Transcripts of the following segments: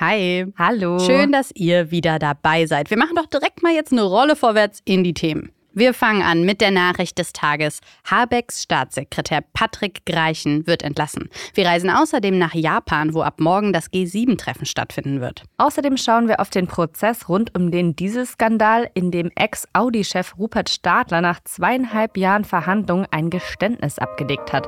Hi. Hallo. Schön, dass ihr wieder dabei seid. Wir machen doch direkt mal jetzt eine Rolle vorwärts in die Themen. Wir fangen an mit der Nachricht des Tages. Habecks Staatssekretär Patrick Greichen wird entlassen. Wir reisen außerdem nach Japan, wo ab morgen das G7-Treffen stattfinden wird. Außerdem schauen wir auf den Prozess rund um den Dieselskandal, in dem Ex-Audi-Chef Rupert Stadler nach zweieinhalb Jahren Verhandlungen ein Geständnis abgelegt hat.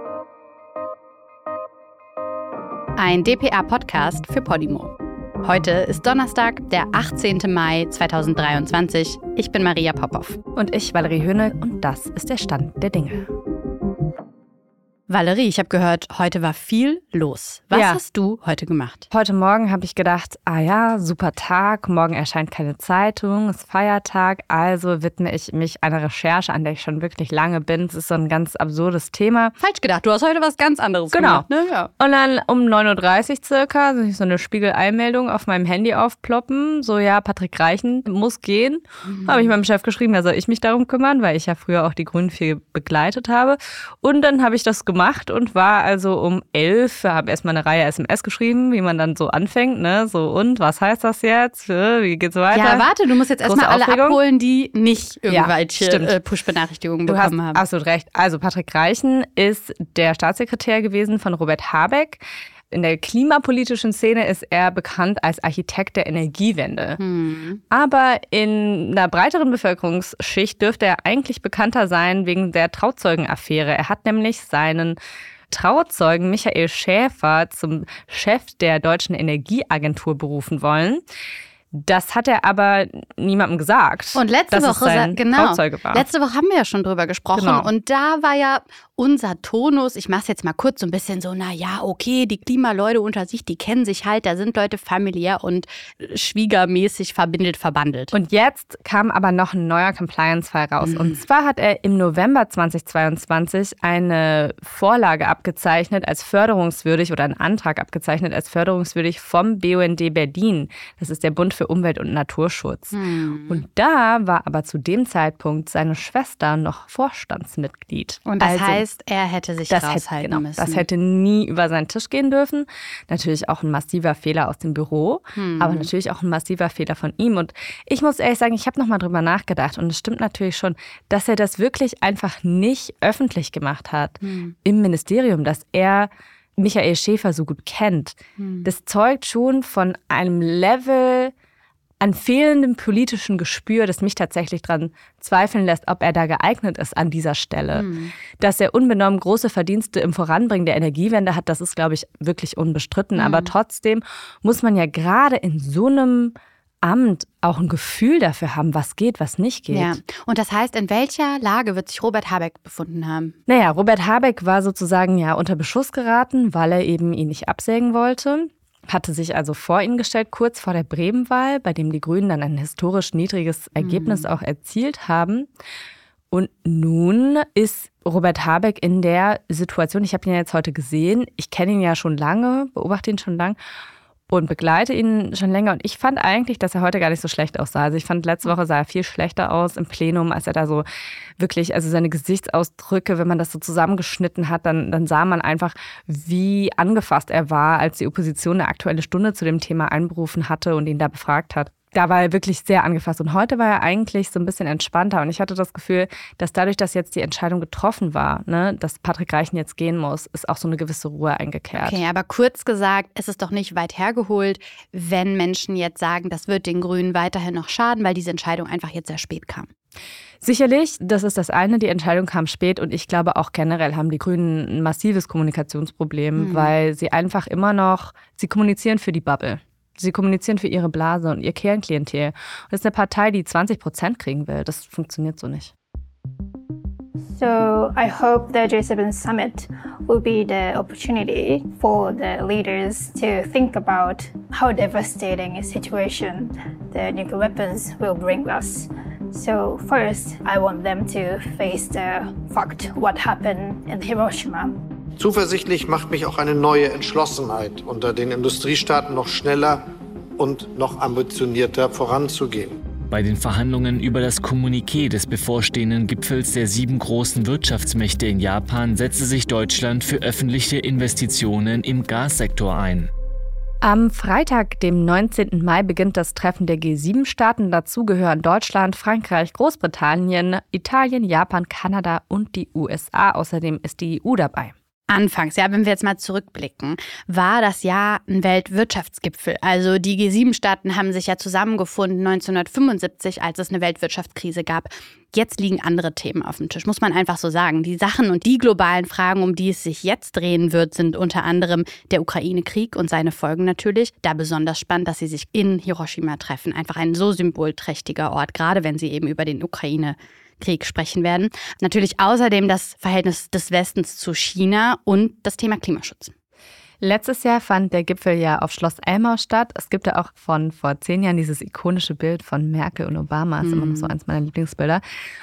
Ein DPA-Podcast für Podimo. Heute ist Donnerstag, der 18. Mai 2023. Ich bin Maria Popov. Und ich, Valerie Höhne, und das ist der Stand der Dinge. Valerie, ich habe gehört, heute war viel los. Was Ja. hast du heute gemacht? Heute Morgen habe ich gedacht, ah ja, super Tag, morgen erscheint keine Zeitung, ist Feiertag, also widme ich mich einer Recherche, an der ich schon wirklich lange bin. Es ist so ein ganz absurdes Thema. Falsch gedacht, du hast heute was ganz anderes Genau. gemacht. Ne? Ja. Und dann um 9.30 Uhr circa so eine Spiegel-Einmeldung auf meinem Handy aufploppen. So, ja, Patrick Reichen muss gehen. Habe ich meinem Chef geschrieben, da soll ich mich darum kümmern, weil ich ja früher auch die Grünen viel begleitet habe. Und dann habe ich das gemacht und war also um 11, habe erstmal eine Reihe SMS geschrieben, wie man dann so anfängt, ne? So, und was heißt das jetzt? Wie geht's weiter? Ja, warte, du musst jetzt erstmal alle abholen, die nicht irgendwelche stimmt. äh, Push-Benachrichtigungen Du hast bekommen haben. absolut recht. Also Patrick Reichen ist der Staatssekretär gewesen von Robert Habeck. In der klimapolitischen Szene ist er bekannt als Architekt der Energiewende. Hm. Aber in einer breiteren Bevölkerungsschicht dürfte er eigentlich bekannter sein wegen der Trauzeugenaffäre. Er hat nämlich seinen Trauzeugen Michael Schäfer zum Chef der Deutschen Energieagentur berufen wollen. Das hat er aber niemandem gesagt. Und letzte Woche, genau, letzte Woche haben wir ja schon drüber gesprochen Genau. und da war ja unser Tonus, ich mache es jetzt mal kurz so ein bisschen so, na ja, okay, die Klimaleute unter sich, die kennen sich halt, da sind Leute familiär und äh, schwiegermäßig verbindelt, verbandelt. Und jetzt kam aber noch ein neuer Compliance-Fall raus. Mhm. Und zwar hat er im November 2022 eine Vorlage abgezeichnet als förderungswürdig oder einen Antrag abgezeichnet als förderungswürdig vom BUND Berlin. Das ist der Bund für Umwelt und Naturschutz. Hm. Und da war aber zu dem Zeitpunkt seine Schwester noch Vorstandsmitglied. Und das Also, heißt, er hätte sich das hätte, raushalten genau, müssen. das hätte nie über seinen Tisch gehen dürfen. Natürlich auch ein massiver Fehler aus dem Büro, Hm. aber natürlich auch ein massiver Fehler von ihm. Und ich muss ehrlich sagen, ich habe nochmal drüber nachgedacht und es stimmt natürlich schon, dass er das wirklich einfach nicht öffentlich gemacht hat Hm. im Ministerium, dass er Michael Schäfer so gut kennt. Hm. Das zeugt schon von einem Level an fehlendem politischen Gespür, das mich tatsächlich daran zweifeln lässt, ob er da geeignet ist an dieser Stelle. Hm. Dass er unbenommen große Verdienste im Voranbringen der Energiewende hat, das ist, glaube ich, wirklich unbestritten. Mhm. Aber trotzdem muss man ja gerade in so einem Amt auch ein Gefühl dafür haben, was geht, was nicht geht. Ja, und das heißt, in welcher Lage wird sich Robert Habeck befunden haben? Naja, Robert Habeck war sozusagen ja unter Beschuss geraten, weil er eben ihn nicht absägen wollte. Hatte sich also vor ihn gestellt, kurz vor der Bremenwahl, bei dem die Grünen dann ein historisch niedriges Ergebnis auch erzielt haben. Und nun ist Robert Habeck in der Situation, ich habe ihn ja jetzt heute gesehen, ich kenne ihn ja schon lange, beobachte ihn schon lange und begleite ihn schon länger. Und ich fand eigentlich, dass er heute gar nicht so schlecht aussah. Also ich fand, letzte Woche sah er viel schlechter aus im Plenum, als er da so wirklich, also seine Gesichtsausdrücke, wenn man das so zusammengeschnitten hat, dann, dann sah man einfach, wie angefasst er war, als die Opposition eine aktuelle Stunde zu dem Thema einberufen hatte und ihn da befragt hat. Da war er wirklich sehr angefasst. Und heute war er eigentlich so ein bisschen entspannter. Und ich hatte das Gefühl, dass dadurch, dass jetzt die Entscheidung getroffen war, ne, dass Patrick Reichen jetzt gehen muss, ist auch so eine gewisse Ruhe eingekehrt. Okay, aber kurz gesagt, es ist doch nicht weit hergeholt, wenn Menschen jetzt sagen, das wird den Grünen weiterhin noch schaden, weil diese Entscheidung einfach jetzt sehr spät kam. Sicherlich, das ist das eine, die Entscheidung kam spät und ich glaube auch generell haben die Grünen ein massives Kommunikationsproblem, Mhm. weil sie einfach immer noch, sie kommunizieren für die Bubble. Sie kommunizieren für ihre Blase und ihr Kernklientel. Und das ist eine Partei, die 20 Prozent kriegen will. Das funktioniert so nicht. So I hope the G7 summit will be the opportunity for the leaders to think about how devastating a situation the nuclear weapons will bring us. So first, I want them to face the fact what happened in Hiroshima. Zuversichtlich macht mich auch eine neue Entschlossenheit, unter den Industriestaaten noch schneller und noch ambitionierter voranzugehen. Bei den Verhandlungen über das Kommuniqué des bevorstehenden Gipfels der sieben großen Wirtschaftsmächte in Japan setzte sich Deutschland für öffentliche Investitionen im Gassektor ein. Am Freitag, dem 19. Mai, beginnt das Treffen der G7-Staaten. Dazu gehören Deutschland, Frankreich, Großbritannien, Italien, Japan, Kanada und die USA. Außerdem ist die EU dabei. Anfangs, ja, wenn wir jetzt mal zurückblicken, war das Jahr ein Weltwirtschaftsgipfel. Also die G7-Staaten haben sich ja zusammengefunden 1975, als es eine Weltwirtschaftskrise gab. Jetzt liegen andere Themen auf dem Tisch, muss man einfach so sagen. Die Sachen und die globalen Fragen, um die es sich jetzt drehen wird, sind unter anderem der Ukraine-Krieg und seine Folgen natürlich. Da besonders spannend, dass sie sich in Hiroshima treffen. Einfach ein so symbolträchtiger Ort, gerade wenn sie eben über den Ukraine Krieg sprechen werden. Natürlich außerdem das Verhältnis des Westens zu China und das Thema Klimaschutz. Letztes Jahr fand der Gipfel ja auf Schloss Elmau statt. Es gibt ja auch von vor zehn Jahren dieses ikonische Bild von Merkel und Obama. Das ist immer noch so mhm. eins meiner Lieblingsbilder.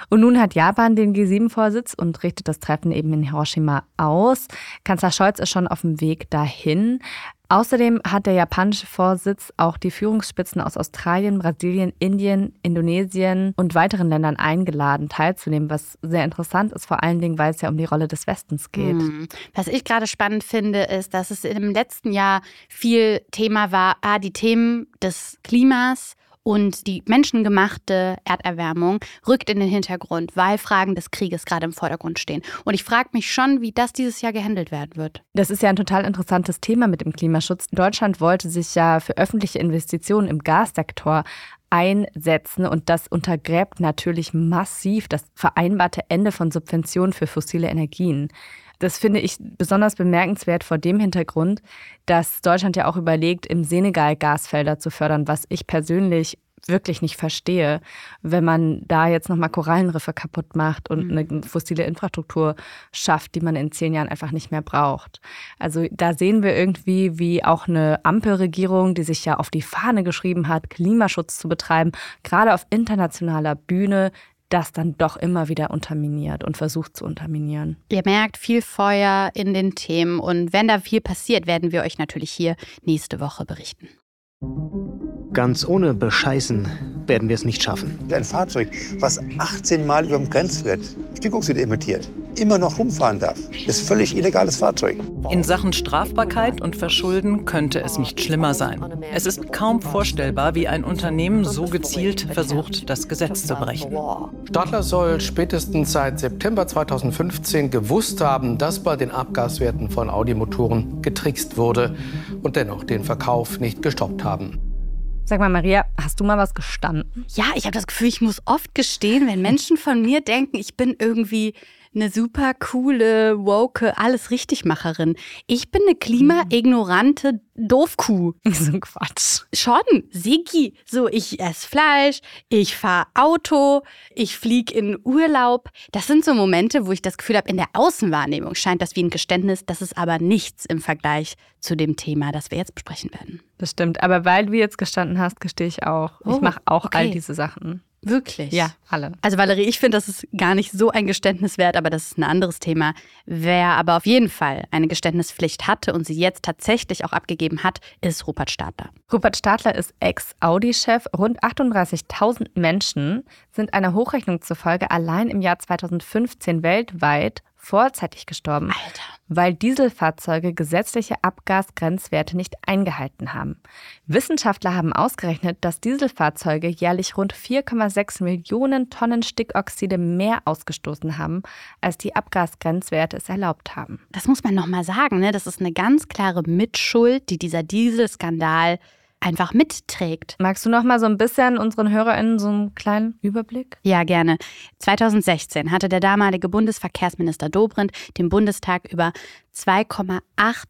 Und nun hat Japan den G7-Vorsitz und richtet das Treffen eben in Hiroshima aus. Kanzler Scholz ist schon auf dem Weg dahin. Außerdem hat der japanische Vorsitz auch die Führungsspitzen aus Australien, Brasilien, Indien, Indonesien und weiteren Ländern eingeladen, teilzunehmen, was sehr interessant ist, vor allen Dingen, weil es ja um die Rolle des Westens geht. Hm. Was ich gerade spannend finde, ist, dass es im letzten Jahr viel Thema war, ah, die Themen des Klimas und die menschengemachte Erderwärmung rückt in den Hintergrund, weil Fragen des Krieges gerade im Vordergrund stehen. Und ich frage mich schon, wie das dieses Jahr gehandelt werden wird. Das ist ja ein total interessantes Thema mit dem Klimaschutz. Deutschland wollte sich ja für öffentliche Investitionen im Gassektor einsetzen und das untergräbt natürlich massiv das vereinbarte Ende von Subventionen für fossile Energien. Das finde ich besonders bemerkenswert vor dem Hintergrund, dass Deutschland ja auch überlegt, im Senegal Gasfelder zu fördern, was ich persönlich wirklich nicht verstehe, wenn man da jetzt nochmal Korallenriffe kaputt macht und mhm. eine fossile Infrastruktur schafft, die man in zehn Jahren einfach nicht mehr braucht. Also da sehen wir irgendwie, wie auch eine Ampelregierung, die sich ja auf die Fahne geschrieben hat, Klimaschutz zu betreiben, gerade auf internationaler Bühne das dann doch immer wieder unterminiert und versucht zu unterminieren. Ihr merkt viel Feuer in den Themen und wenn da viel passiert, werden wir euch natürlich hier nächste Woche berichten. Ganz ohne Bescheißen werden wir es nicht schaffen. Ein Fahrzeug, was 18 Mal über dem Grenzwert Stickoxid emittiert, immer noch rumfahren darf, ist völlig illegales Fahrzeug. In Sachen Strafbarkeit und Verschulden könnte es nicht schlimmer sein. Es ist kaum vorstellbar, wie ein Unternehmen so gezielt versucht, das Gesetz zu brechen. Stadler soll spätestens seit September 2015 gewusst haben, dass bei den Abgaswerten von Audi-Motoren getrickst wurde und dennoch den Verkauf nicht gestoppt haben. Sag mal, Maria, hast du mal was gestanden? Ja, ich habe das Gefühl, ich muss oft gestehen, wenn Menschen von mir denken, ich bin irgendwie eine super coole, woke, alles Richtigmacherin. Ich bin eine klimaignorante Doofkuh. So ein Quatsch. Schon, Sigi. So, ich esse Fleisch, ich fahre Auto, ich fliege in Urlaub. Das sind so Momente, wo ich das Gefühl habe, in der Außenwahrnehmung scheint das wie ein Geständnis. Das ist aber nichts im Vergleich zu dem Thema, das wir jetzt besprechen werden. Das stimmt. Aber weil du jetzt gestanden hast, gestehe ich auch. Oh, ich mache auch okay. all diese Sachen. Wirklich? Ja, alle. Also Valerie, ich finde, das ist gar nicht so ein Geständnis wert, aber das ist ein anderes Thema. Wer aber auf jeden Fall eine Geständnispflicht hatte und sie jetzt tatsächlich auch abgegeben hat, ist Rupert Stadler. Rupert Stadler ist Ex-Audi-Chef. Rund 38.000 Menschen sind einer Hochrechnung zufolge allein im Jahr 2015 weltweit vorzeitig gestorben, Alter. weil Dieselfahrzeuge gesetzliche Abgasgrenzwerte nicht eingehalten haben. Wissenschaftler haben ausgerechnet, dass Dieselfahrzeuge jährlich rund 4,6 Millionen Tonnen Stickoxide mehr ausgestoßen haben, als die Abgasgrenzwerte es erlaubt haben. Das muss man nochmal sagen, ne? das ist eine ganz klare Mitschuld, die dieser Dieselskandal einfach mitträgt. Magst du noch mal so ein bisschen unseren HörerInnen so einen kleinen Überblick? Ja, gerne. 2016 hatte der damalige Bundesverkehrsminister Dobrindt dem Bundestag über 2,8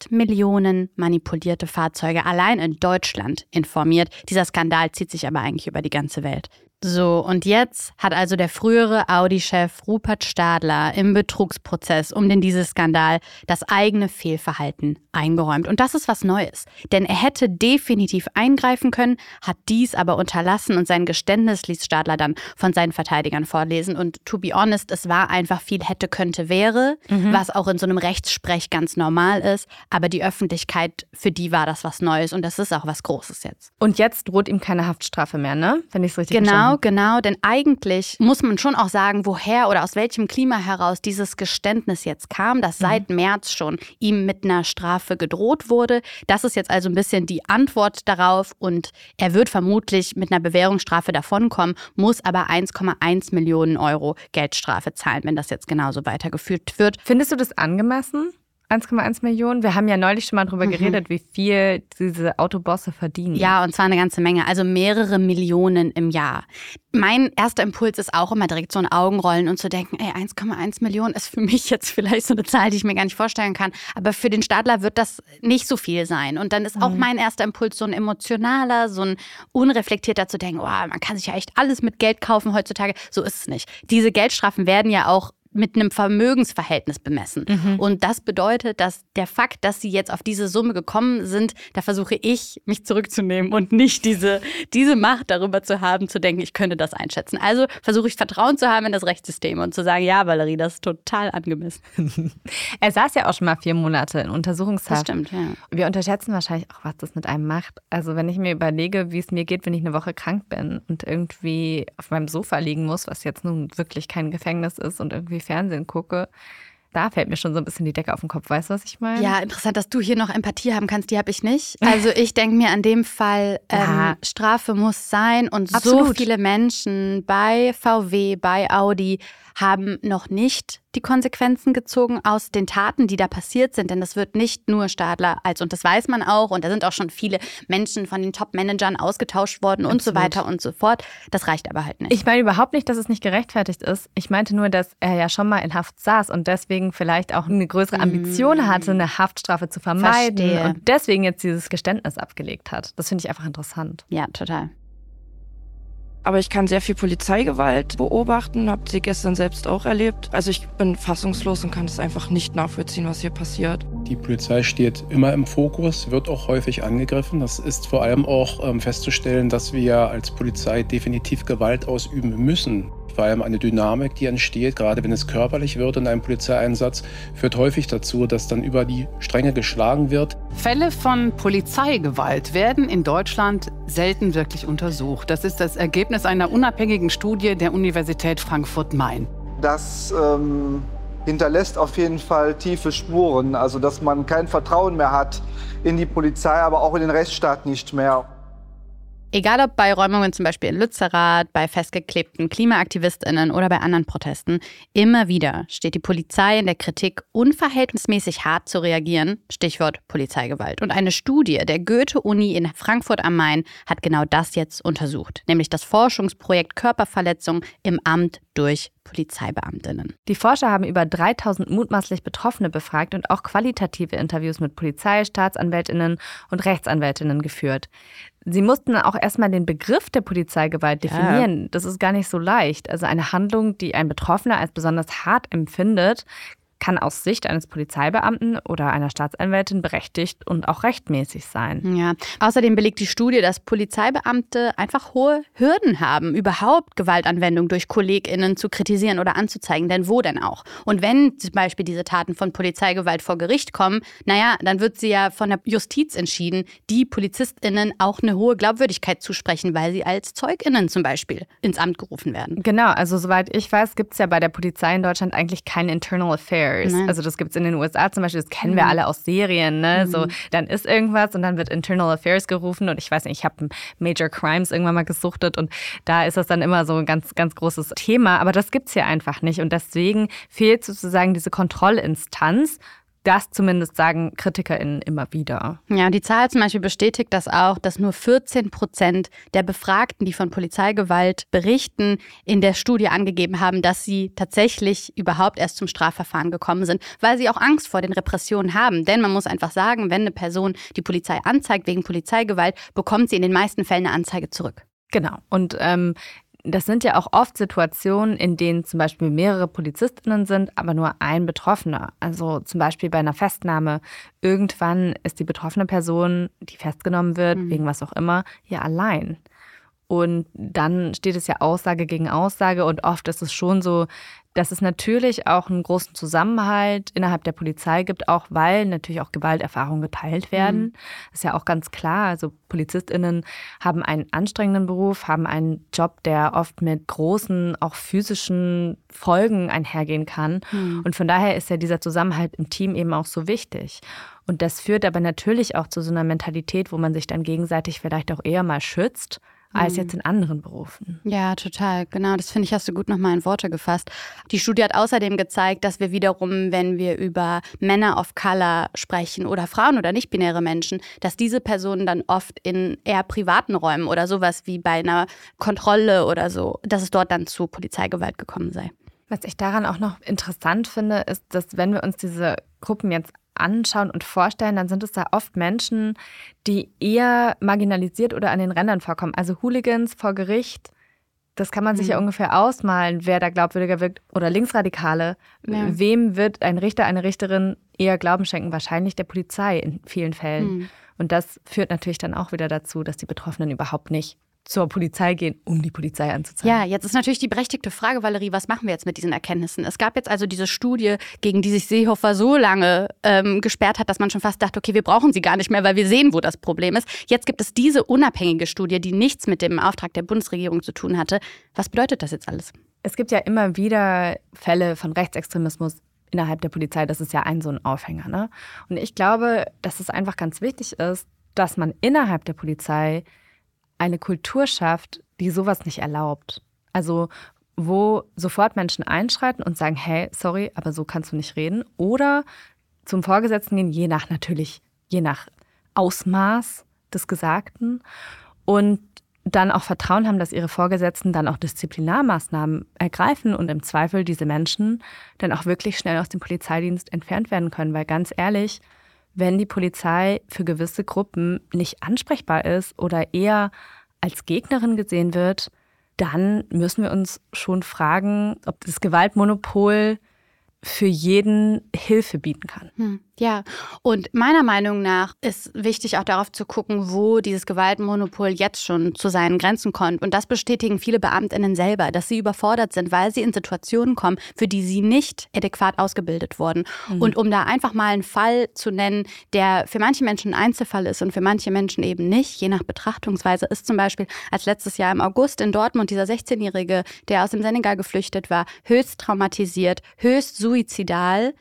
Millionen manipulierte Fahrzeuge allein in Deutschland informiert. Dieser Skandal zieht sich aber eigentlich über die ganze Welt. So, und jetzt hat also der frühere Audi-Chef Rupert Stadler im Betrugsprozess um den Dieselskandal das eigene Fehlverhalten eingeräumt. Und das ist was Neues. Denn er hätte definitiv eingreifen können, hat dies aber unterlassen und sein Geständnis ließ Stadler dann von seinen Verteidigern vorlesen. Und to be honest, es war einfach viel hätte, könnte, wäre, mhm. was auch in so einem Rechtssprech ganz normal ist. Aber die Öffentlichkeit, für die war das was Neues und das ist auch was Großes jetzt. Und jetzt droht ihm keine Haftstrafe mehr, ne? Wenn ich es richtig Genau, Genau, genau. Denn eigentlich muss man schon auch sagen, woher oder aus welchem Klima heraus dieses Geständnis jetzt kam, dass seit mhm. März schon ihm mit einer Strafe gedroht wurde. Das ist jetzt also ein bisschen die Antwort darauf und er wird vermutlich mit einer Bewährungsstrafe davonkommen, muss aber 1,1 Millionen Euro Geldstrafe zahlen, wenn das jetzt genauso weitergeführt wird. Findest du das angemessen? 1,1 Millionen. Wir haben ja neulich schon mal drüber mhm. geredet, wie viel diese Autobosse verdienen. Ja, und zwar eine ganze Menge, also mehrere Millionen im Jahr. Mein erster Impuls ist auch immer direkt so ein Augenrollen und zu denken, ey, 1,1 Millionen ist für mich jetzt vielleicht so eine Zahl, die ich mir gar nicht vorstellen kann. Aber für den Stadler wird das nicht so viel sein. Und dann ist mhm. auch mein erster Impuls so ein emotionaler, so ein unreflektierter zu denken, oh, man kann sich ja echt alles mit Geld kaufen heutzutage. So ist es nicht. Diese Geldstrafen werden ja auch mit einem Vermögensverhältnis bemessen. Mhm. Und das bedeutet, dass der Fakt, dass sie jetzt auf diese Summe gekommen sind, da versuche ich, mich zurückzunehmen und nicht diese, diese Macht darüber zu haben, zu denken, ich könnte das einschätzen. Also versuche ich Vertrauen zu haben in das Rechtssystem und zu sagen, ja, Valerie, das ist total angemessen. er saß ja auch schon mal vier Monate in Untersuchungshaft. Das stimmt, ja. Wir unterschätzen wahrscheinlich auch, was das mit einem macht. Also wenn ich mir überlege, wie es mir geht, wenn ich eine Woche krank bin und irgendwie auf meinem Sofa liegen muss, was jetzt nun wirklich kein Gefängnis ist und irgendwie Fernsehen gucke, da fällt mir schon so ein bisschen die Decke auf den Kopf. Weißt du, was ich meine? Ja, interessant, dass du hier noch Empathie haben kannst. Die habe ich nicht. Also ich denke mir an dem Fall, ähm, ja. Strafe muss sein. Und Absolut. so viele Menschen bei VW, bei Audi haben noch nicht die Konsequenzen gezogen aus den Taten, die da passiert sind. Denn das wird nicht nur Stadler als, und das weiß man auch, und da sind auch schon viele Menschen von den Top-Managern ausgetauscht worden Absolut. und so weiter und so fort. Das reicht aber halt nicht. Ich meine überhaupt nicht, dass es nicht gerechtfertigt ist. Ich meinte nur, dass er ja schon mal in Haft saß und deswegen vielleicht auch eine größere Ambition mmh. hatte, eine Haftstrafe zu vermeiden Verstehe. und deswegen jetzt dieses Geständnis abgelegt hat. Das finde ich einfach interessant. Ja, total. Aber ich kann sehr viel Polizeigewalt beobachten, habe sie gestern selbst auch erlebt. Also ich bin fassungslos und kann es einfach nicht nachvollziehen, was hier passiert. Die Polizei steht immer im Fokus, wird auch häufig angegriffen. Das ist vor allem auch ähm, festzustellen, dass wir als Polizei definitiv Gewalt ausüben müssen vor allem eine Dynamik, die entsteht, gerade wenn es körperlich wird in einem Polizeieinsatz, führt häufig dazu, dass dann über die Stränge geschlagen wird. Fälle von Polizeigewalt werden in Deutschland selten wirklich untersucht. Das ist das Ergebnis einer unabhängigen Studie der Universität Frankfurt-Main. Das ähm, hinterlässt auf jeden Fall tiefe Spuren, also dass man kein Vertrauen mehr hat in die Polizei, aber auch in den Rechtsstaat nicht mehr. Egal ob bei Räumungen zum Beispiel in Lützerath, bei festgeklebten KlimaaktivistInnen oder bei anderen Protesten, immer wieder steht die Polizei in der Kritik, unverhältnismäßig hart zu reagieren. Stichwort Polizeigewalt. Und eine Studie der Goethe-Uni in Frankfurt am Main hat genau das jetzt untersucht, nämlich das Forschungsprojekt Körperverletzung im Amt durch Polizeibeamtinnen. Die Forscher haben über 3000 mutmaßlich Betroffene befragt und auch qualitative Interviews mit Polizei, Staatsanwältinnen und Rechtsanwältinnen geführt. Sie mussten auch erstmal den Begriff der Polizeigewalt definieren. Ja. Das ist gar nicht so leicht. Also eine Handlung, die ein Betroffener als besonders hart empfindet, kann aus Sicht eines Polizeibeamten oder einer Staatsanwältin berechtigt und auch rechtmäßig sein. Ja. Außerdem belegt die Studie, dass Polizeibeamte einfach hohe Hürden haben, überhaupt Gewaltanwendung durch KollegInnen zu kritisieren oder anzuzeigen. Denn wo denn auch? Und wenn zum Beispiel diese Taten von Polizeigewalt vor Gericht kommen, naja, dann wird sie ja von der Justiz entschieden, die PolizistInnen auch eine hohe Glaubwürdigkeit zusprechen, weil sie als ZeugInnen zum Beispiel ins Amt gerufen werden. Genau, also soweit ich weiß, gibt es ja bei der Polizei in Deutschland eigentlich kein Internal Affair. Affairs. Nein. Also das gibt es in den USA zum Beispiel, das kennen wir mhm. alle aus Serien. Ne? Mhm. So, dann ist irgendwas und dann wird Internal Affairs gerufen und ich weiß nicht, ich habe Major Crimes irgendwann mal gesuchtet und da ist das dann immer so ein ganz, ganz großes Thema. Aber das gibt es hier einfach nicht und deswegen fehlt sozusagen diese Kontrollinstanz das zumindest sagen KritikerInnen immer wieder. Ja, die Zahl zum Beispiel bestätigt das auch, dass nur 14 Prozent der Befragten, die von Polizeigewalt berichten, in der Studie angegeben haben, dass sie tatsächlich überhaupt erst zum Strafverfahren gekommen sind, weil sie auch Angst vor den Repressionen haben. Denn man muss einfach sagen, wenn eine Person die Polizei anzeigt wegen Polizeigewalt, bekommt sie in den meisten Fällen eine Anzeige zurück. Genau. Und ähm, das sind ja auch oft Situationen, in denen zum Beispiel mehrere Polizistinnen sind, aber nur ein Betroffener. Also zum Beispiel bei einer Festnahme. Irgendwann ist die betroffene Person, die festgenommen wird, mhm. wegen was auch immer, ja allein. Und dann steht es ja Aussage gegen Aussage und oft ist es schon so, dass es natürlich auch einen großen Zusammenhalt innerhalb der Polizei gibt, auch weil natürlich auch Gewalterfahrungen geteilt werden. Mhm. Ist ja auch ganz klar. Also PolizistInnen haben einen anstrengenden Beruf, haben einen Job, der oft mit großen, auch physischen Folgen einhergehen kann. Mhm. Und von daher ist ja dieser Zusammenhalt im Team eben auch so wichtig. Und das führt aber natürlich auch zu so einer Mentalität, wo man sich dann gegenseitig vielleicht auch eher mal schützt als jetzt mhm. in anderen Berufen. Ja, total. Genau, das finde ich, hast du gut nochmal in Worte gefasst. Die Studie hat außerdem gezeigt, dass wir wiederum, wenn wir über Männer of Color sprechen oder Frauen oder nicht-binäre Menschen, dass diese Personen dann oft in eher privaten Räumen oder sowas wie bei einer Kontrolle oder so, dass es dort dann zu Polizeigewalt gekommen sei. Was ich daran auch noch interessant finde, ist, dass wenn wir uns diese Gruppen jetzt anschauen und vorstellen, dann sind es da oft Menschen, die eher marginalisiert oder an den Rändern vorkommen. Also Hooligans vor Gericht, das kann man sich mhm. ja ungefähr ausmalen, wer da glaubwürdiger wirkt. Oder Linksradikale. Ja. Wem wird ein Richter, eine Richterin eher Glauben schenken? Wahrscheinlich der Polizei in vielen Fällen. Mhm. Und das führt natürlich dann auch wieder dazu, dass die Betroffenen überhaupt nicht zur Polizei gehen, um die Polizei anzuzeigen. Ja, jetzt ist natürlich die berechtigte Frage, Valerie, was machen wir jetzt mit diesen Erkenntnissen? Es gab jetzt also diese Studie, gegen die sich Seehofer so lange ähm, gesperrt hat, dass man schon fast dachte, okay, wir brauchen sie gar nicht mehr, weil wir sehen, wo das Problem ist. Jetzt gibt es diese unabhängige Studie, die nichts mit dem Auftrag der Bundesregierung zu tun hatte. Was bedeutet das jetzt alles? Es gibt ja immer wieder Fälle von Rechtsextremismus innerhalb der Polizei. Das ist ja ein so ein Aufhänger. Ne? Und ich glaube, dass es einfach ganz wichtig ist, dass man innerhalb der Polizei eine Kultur schafft, die sowas nicht erlaubt. Also wo sofort Menschen einschreiten und sagen, hey, sorry, aber so kannst du nicht reden. Oder zum Vorgesetzten gehen, je nach natürlich, je nach Ausmaß des Gesagten. Und dann auch Vertrauen haben, dass ihre Vorgesetzten dann auch Disziplinarmaßnahmen ergreifen und im Zweifel diese Menschen dann auch wirklich schnell aus dem Polizeidienst entfernt werden können. Weil ganz ehrlich, wenn die Polizei für gewisse Gruppen nicht ansprechbar ist oder eher als Gegnerin gesehen wird, dann müssen wir uns schon fragen, ob das Gewaltmonopol für jeden Hilfe bieten kann. Hm. Ja, und meiner Meinung nach ist wichtig auch darauf zu gucken, wo dieses Gewaltmonopol jetzt schon zu seinen Grenzen kommt. Und das bestätigen viele Beamtinnen selber, dass sie überfordert sind, weil sie in Situationen kommen, für die sie nicht adäquat ausgebildet wurden. Mhm. Und um da einfach mal einen Fall zu nennen, der für manche Menschen ein Einzelfall ist und für manche Menschen eben nicht, je nach Betrachtungsweise, ist zum Beispiel als letztes Jahr im August in Dortmund dieser 16-Jährige, der aus dem Senegal geflüchtet war, höchst traumatisiert, höchst suizidal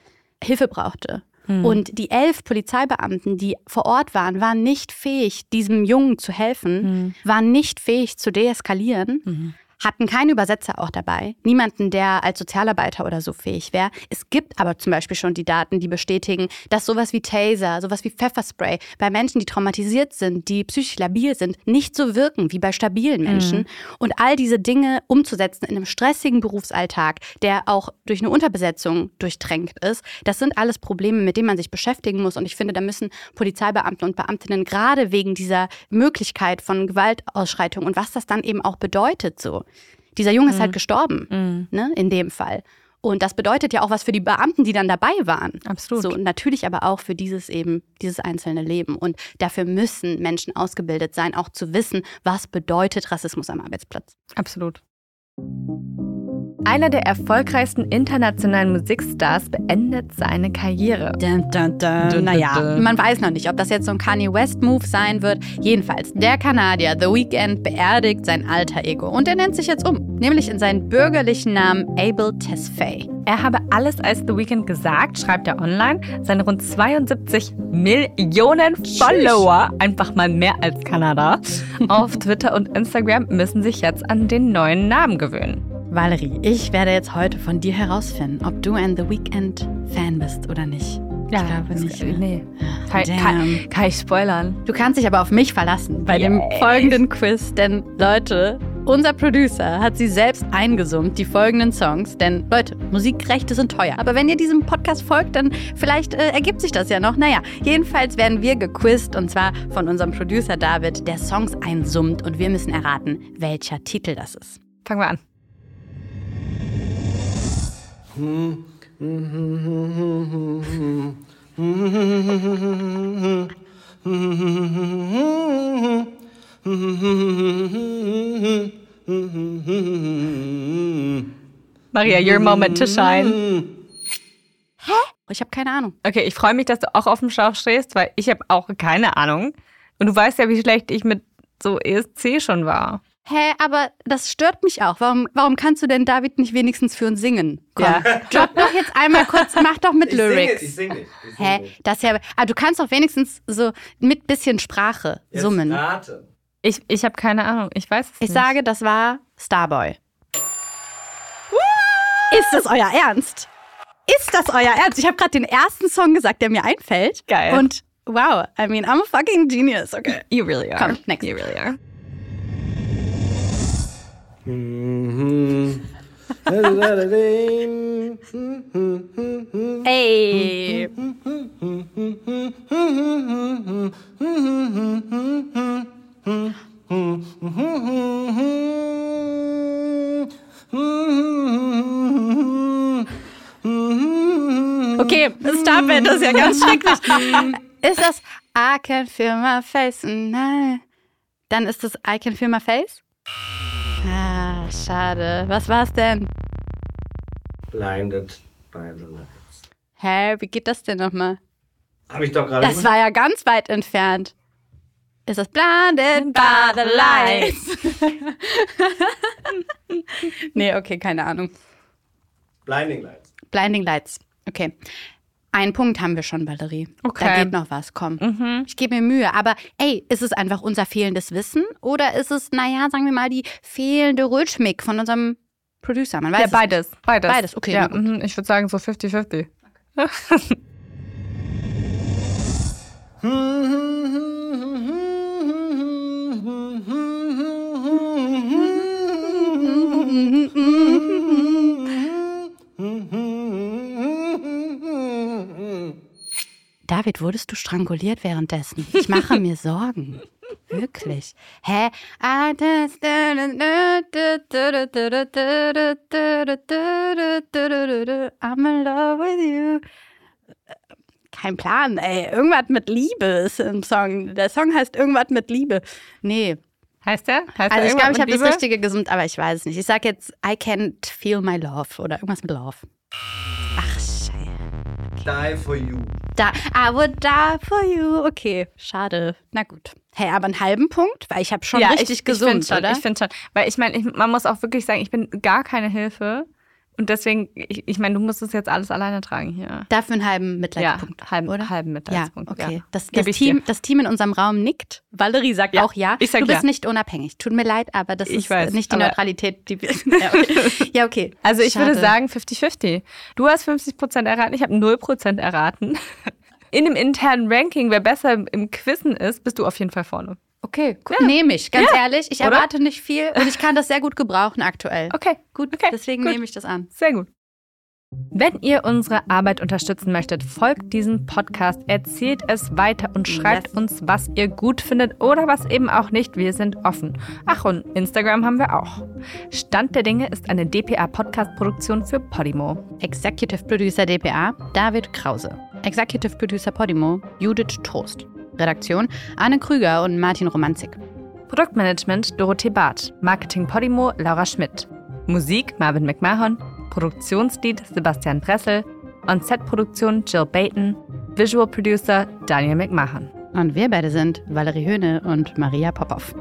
Hilfe brauchte. Mhm. Und die elf Polizeibeamten, die vor Ort waren, waren nicht fähig, diesem Jungen zu helfen, mhm. waren nicht fähig zu deeskalieren. Hatten keinen Übersetzer auch dabei, niemanden, der als Sozialarbeiter oder so fähig wäre. Es gibt aber zum Beispiel schon die Daten, die bestätigen, dass sowas wie Taser, sowas wie Pfefferspray bei Menschen, die traumatisiert sind, die psychisch labil sind, nicht so wirken wie bei stabilen Menschen. Mhm. Und all diese Dinge umzusetzen in einem stressigen Berufsalltag, der auch durch eine Unterbesetzung durchtränkt ist, das sind alles Probleme, mit denen man sich beschäftigen muss. Und ich finde, da müssen Polizeibeamte und Beamtinnen gerade wegen dieser Möglichkeit von Gewaltausschreitungen und was das dann eben auch bedeutet, so dieser Junge mhm. ist halt mhm. gestorben, mhm. ne, in dem Fall. Und das bedeutet ja auch was für die Beamten, die dann dabei waren. Absolut. So, natürlich aber auch für dieses eben, dieses einzelne Leben. Und dafür müssen Menschen ausgebildet sein, auch zu wissen, was bedeutet Rassismus am Arbeitsplatz. Absolut. Einer der erfolgreichsten internationalen Musikstars beendet seine Karriere. Dun, dun, dun. Naja, man weiß noch nicht, ob das jetzt so ein Kanye West-Move sein wird. Jedenfalls, der Kanadier The Weeknd beerdigt sein alter Ego und er nennt sich jetzt um, nämlich in seinen bürgerlichen Namen Abel Tesfaye. Er habe alles als The Weeknd gesagt, schreibt er online. Seine rund 72 Millionen Follower, einfach mal mehr als Kanada, auf Twitter und Instagram müssen sich jetzt an den neuen Namen gewöhnen. Valerie, ich werde jetzt heute von dir herausfinden, ob du ein The Weeknd Fan bist oder nicht. Ja, ich glaube nicht. Ne? Nee. Kann, kann, kann, ich spoilern. Du kannst dich aber auf mich verlassen bei yeah. dem folgenden Quiz, denn Leute, unser Producer hat sie selbst eingesummt, die folgenden Songs. Denn Leute, Musikrechte sind teuer. Aber wenn ihr diesem Podcast folgt, dann vielleicht äh, ergibt sich das ja noch. Naja, jedenfalls werden wir gequizt und zwar von unserem Producer David, der Songs einsummt und wir müssen erraten, welcher Titel das ist. Fangen wir an. Maria, your moment to shine. Hä? Ich habe keine Ahnung. Okay, ich freue mich, dass du auch auf dem Schlauch stehst, weil ich habe auch keine Ahnung. Und du weißt ja, wie schlecht ich mit so ESC schon war. Hä, aber das stört mich auch. Warum, warum kannst du denn David nicht wenigstens für uns singen? Komm, Ja. drop doch jetzt einmal kurz, mach doch mit Ich singe Lyrics. nicht, ich singe nicht, ich singe Hä, nicht. das ist ja. Ah, du kannst doch wenigstens so mit bisschen Sprache Jetzt summen. rate. Ich, ich habe keine Ahnung. Ich weiß es Ich nicht. sage, das war Starboy. Ist das euer Ernst? Ist das euer Ernst? Ich habe gerade den ersten Song gesagt, der mir einfällt. Geil. Und wow, I mean, I'm a fucking genius. Okay. You really are. Komm, next. You really are. Ey. Okay, stop it, das ist ja ganz schrecklich. Ist das I can feel my face? Nein. Dann ist das I can feel my face? Ah, schade. Was war's denn? Blinded by the lights. Hä, wie geht das denn nochmal? Hab ich doch gerade Das war ja ganz weit entfernt. Ist das blinded by the lights? nee, okay, keine Ahnung. Blinding Lights. Blinding Lights. Okay. Einen Punkt haben wir schon, Valerie. Okay. Da geht noch was, komm. Ich gebe mir Mühe. Aber ey, ist es einfach unser fehlendes Wissen oder ist es, naja, sagen wir mal, die fehlende Rhythmik von unserem Producer? Man weiß Ja, es beides. Beides. Beides, okay, Ja, mhm, ich würde sagen so 50-50. Wurdest du stranguliert währenddessen? Ich mache mir Sorgen. Wirklich. Hä? I'm in love with you. Kein Plan, ey. Irgendwas mit Liebe ist im Song. Der Song heißt irgendwas mit Liebe. Nee. Heißt der? Heißt Also der ich glaube, ich habe das? Richtige gesummt, aber ich weiß es nicht. Ich sage jetzt I can't feel my love oder irgendwas mit Love. Die for you. Da, I would die for you. Okay, schade. Na gut. Hey, aber einen halben Punkt? Weil ich habe schon ja, richtig ich, gesummt, ich find schon, oder? Ich finde schon. Weil ich meine, man muss auch wirklich sagen, ich bin gar keine Hilfe. Und deswegen, ich, ich meine, du musst es jetzt alles alleine tragen hier. Dafür einen halben Mitleidspunkt. Ja, halben, oder? halben Ja, Mitleidspunkt. okay. Ja. Das, das, Team, dir. das Team in unserem Raum nickt. Valerie sagt Ja, auch ja. ich sag du bist ja. nicht unabhängig. Tut mir leid, aber das Ich ist weiß, nicht die Neutralität, die wir. ja, okay. ja, okay. Also ich würde Schade. sagen 50-50. Du hast 50% erraten, ich habe 0% erraten. In dem internen Ranking, wer besser im- im Quizzen ist, bist du auf jeden Fall vorne. Okay, gut. Nehme ich, ganz Ja. ehrlich. Ich Oder? erwarte nicht viel und ich kann das sehr gut gebrauchen aktuell. Okay, Gut, Okay, deswegen gut. nehme ich das an. sehr gut. Wenn ihr unsere Arbeit unterstützen möchtet, folgt diesem Podcast, erzählt es weiter und schreibt Yes. uns, was ihr gut findet oder was eben auch nicht. Wir sind offen. Ach, und Instagram haben wir auch. Stand der Dinge ist eine DPA-Podcast-Produktion für Podimo. Executive Producer DPA David Krause. Executive Producer Podimo Judith Trost. Redaktion Anne Krüger und Martin Romanzik. Produktmanagement Dorothee Barth. Marketing Podimo Laura Schmidt. Musik Marvin McMahon. Produktionslied Sebastian Pressel. On-Set-Produktion Jill Bayton. Visual Producer Daniel McMahon. Und wir beide sind Valerie Höhne und Maria Popov.